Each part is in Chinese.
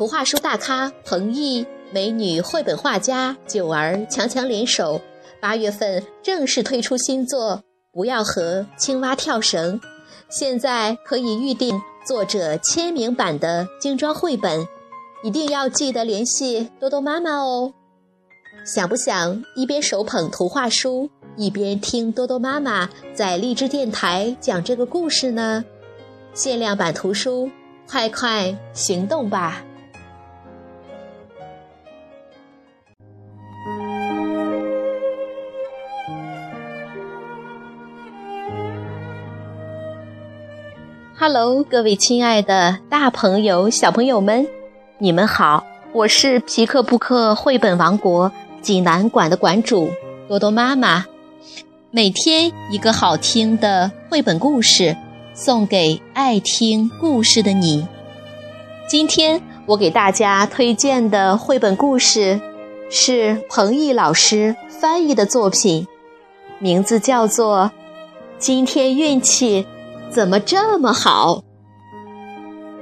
图画书大咖彭毅、美女绘本画家九儿强强联手，八月份正式推出新作《不要和青蛙跳绳》，现在可以预定作者签名版的精装绘本，一定要记得联系多多妈妈哦。想不想一边手捧图画书，一边听多多妈妈在荔枝电台讲这个故事呢？限量版图书，快快行动吧！Hello，各位亲爱的大朋友、小朋友们，你们好！我是皮克布克绘本王国济南馆的馆主多多妈妈。每天一个好听的绘本故事，送给爱听故事的你。今天我给大家推荐的绘本故事是彭毅老师翻译的作品，名字叫做《今天运气》。怎么这么好，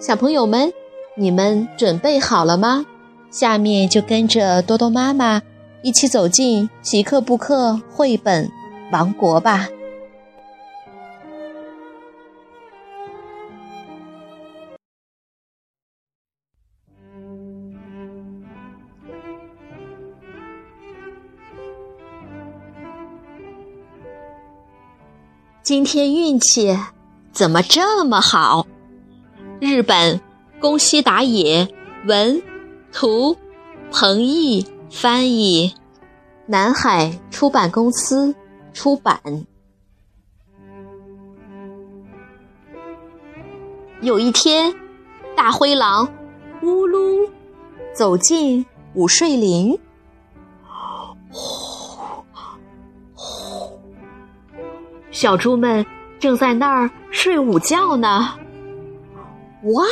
小朋友们，你们准备好了吗？下面就跟着多多妈妈一起走进皮克布克绘本王国吧。今天运气。怎么这么好？日本宫西达也文，图彭毅翻译，南海出版公司出版。有一天，大灰狼呜噜走进午睡林，呼呼，小猪们。正在那儿睡午觉呢。哇，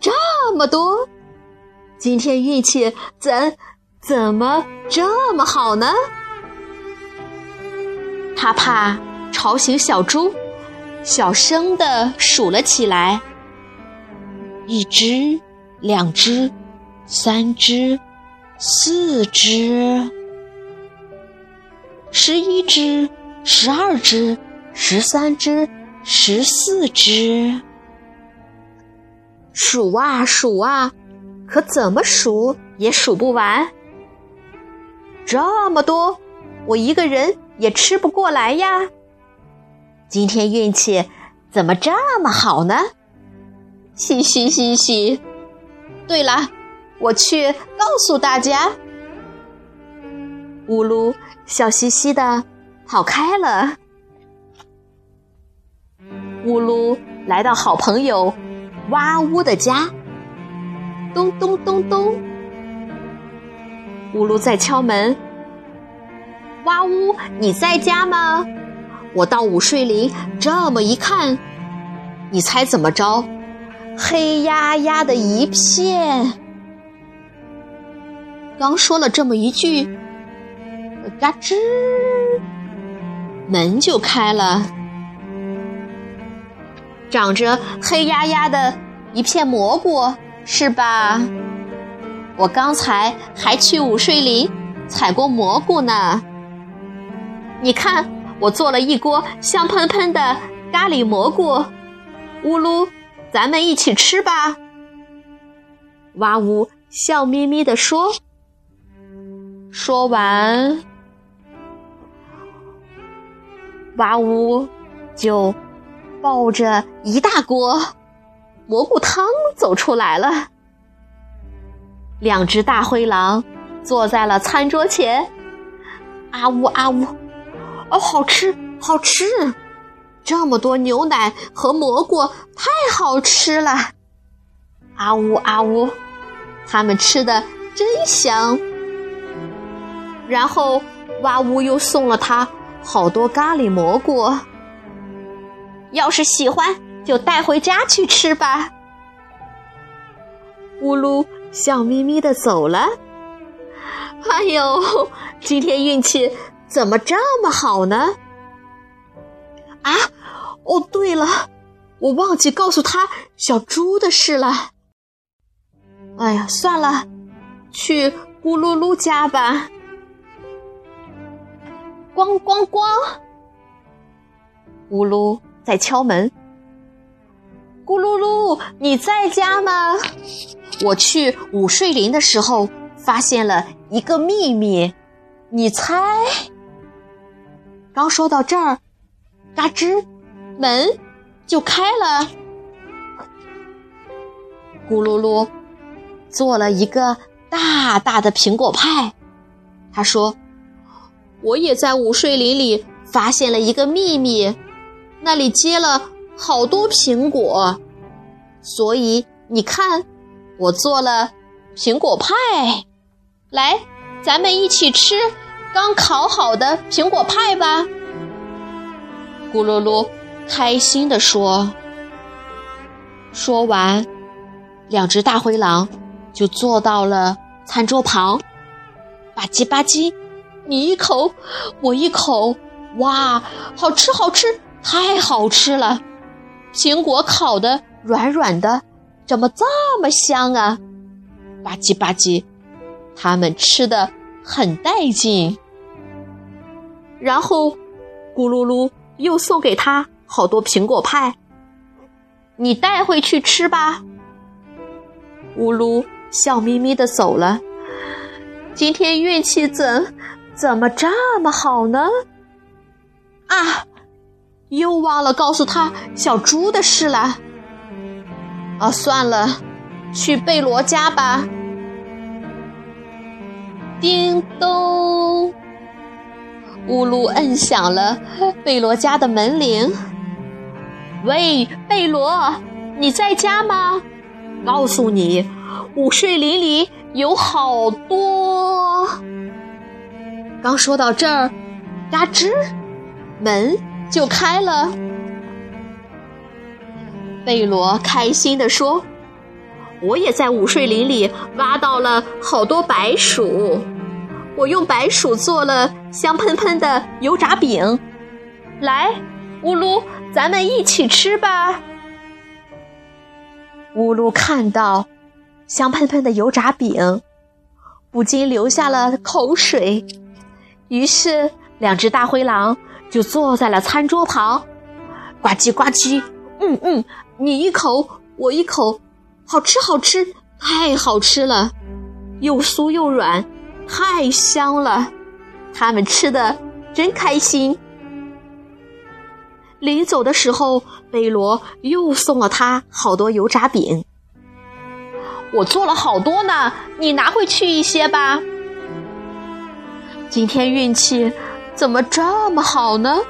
这么多！今天运气怎怎么这么好呢？他怕吵醒小猪，小声的数了起来：一只，两只，三只，四只，十一只，十二只。十三只，十四只，数啊数啊，可怎么数也数不完。这么多，我一个人也吃不过来呀。今天运气怎么这么好呢？嘻嘻嘻嘻。对了，我去告诉大家。乌噜笑嘻嘻的跑开了。乌噜来到好朋友哇呜的家，咚咚咚咚，乌噜在敲门。哇呜，你在家吗？我到午睡林这么一看，你猜怎么着？黑压压的一片。刚说了这么一句，嘎吱，门就开了。长着黑压压的一片蘑菇，是吧？我刚才还去午睡林采过蘑菇呢。你看，我做了一锅香喷喷的咖喱蘑菇，呜噜，咱们一起吃吧。哇呜，笑眯眯地说。说完，哇呜就。抱着一大锅蘑菇汤走出来了，两只大灰狼坐在了餐桌前，啊呜啊呜，哦，好吃好吃，这么多牛奶和蘑菇太好吃了，啊呜啊呜，他们吃的真香。然后哇呜又送了他好多咖喱蘑菇。要是喜欢，就带回家去吃吧。乌噜笑眯眯的走了。哎呦，今天运气怎么这么好呢？啊，哦，对了，我忘记告诉他小猪的事了。哎呀，算了，去咕噜噜家吧。咣咣咣！咕噜在敲门。咕噜噜，你在家吗？我去午睡林的时候发现了一个秘密，你猜？刚说到这儿，嘎吱，门就开了。咕噜噜做了一个大大的苹果派，他说：“我也在午睡林里发现了一个秘密，那里结了好多苹果，所以你看，我做了苹果派。来，咱们一起吃刚烤好的苹果派吧。”咕噜噜开心地说。说完。两只大灰狼就坐到了餐桌旁，吧唧吧唧，你一口，我一口，哇，好吃好吃，太好吃了！苹果烤的软软的，怎么这么香啊？吧唧吧唧，他们吃的很带劲。然后，咕噜噜又送给他好多苹果派，你带回去吃吧。咕噜笑眯眯的走了。今天运气怎怎么这么好呢？啊，又忘了告诉他小猪的事了。啊，算了，去贝罗家吧。叮咚，乌噜摁响了贝罗家的门铃。喂，贝罗，你在家吗？告诉你，午睡林里有好多。刚说到这儿，嘎吱，门就开了。贝罗开心地说：“我也在午睡林里挖到了好多白薯，我用白薯做了香喷喷的油炸饼。来，乌噜，咱们一起吃吧。”乌噜看到香喷喷的油炸饼，不禁流下了口水。于是，两只大灰狼就坐在了餐桌旁，呱唧呱唧，嗯嗯，你一口我一口，好吃好吃，太好吃了，又酥又软，太香了。他们吃的真开心。临走的时候，贝罗又送了他好多油炸饼。我做了好多呢，你拿回去一些吧。今天运气怎么这么好呢？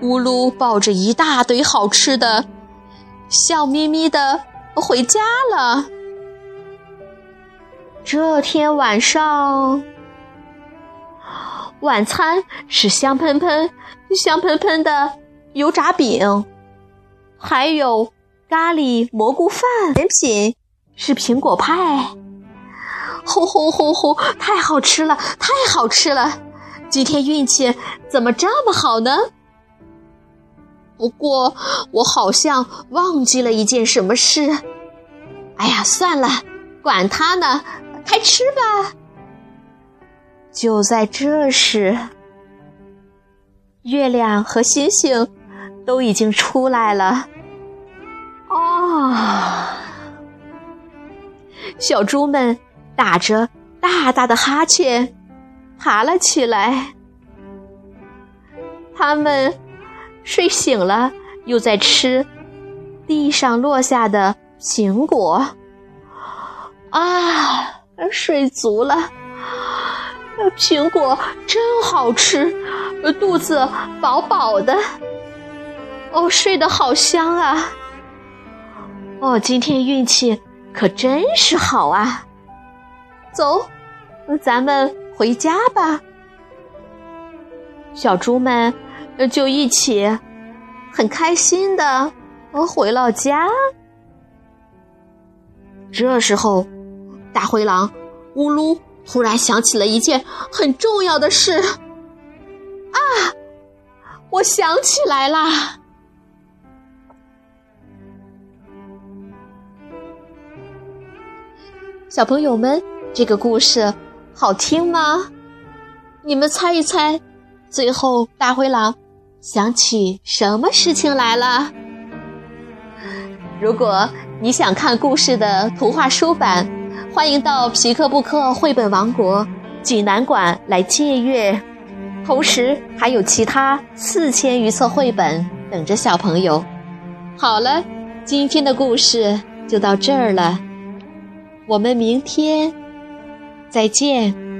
乌噜抱着一大堆好吃的，笑眯眯的回家了。这天晚上，晚餐是香喷喷、香喷喷的。油炸饼，还有咖喱蘑菇饭。甜品是苹果派，吼吼吼吼，太好吃了，太好吃了！今天运气怎么这么好呢？不过我好像忘记了一件什么事。哎呀，算了，管他呢，开吃吧。就在这时，月亮和星星。都已经出来了，哦！小猪们打着大大的哈欠，爬了起来。他们睡醒了，又在吃地上落下的苹果。啊，睡足了，苹果真好吃，肚子饱饱的。哦，睡得好香啊！哦，今天运气可真是好啊！走，咱们回家吧。小猪们就一起很开心的回了家。这时候，大灰狼呜噜突然想起了一件很重要的事。啊，我想起来啦！小朋友们，这个故事好听吗？你们猜一猜，最后大灰狼想起什么事情来了？如果你想看故事的图画书版，欢迎到皮克布克绘本王国济南馆来借阅，同时还有其他四千余册绘本等着小朋友。好了，今天的故事就到这儿了。我们明天再见。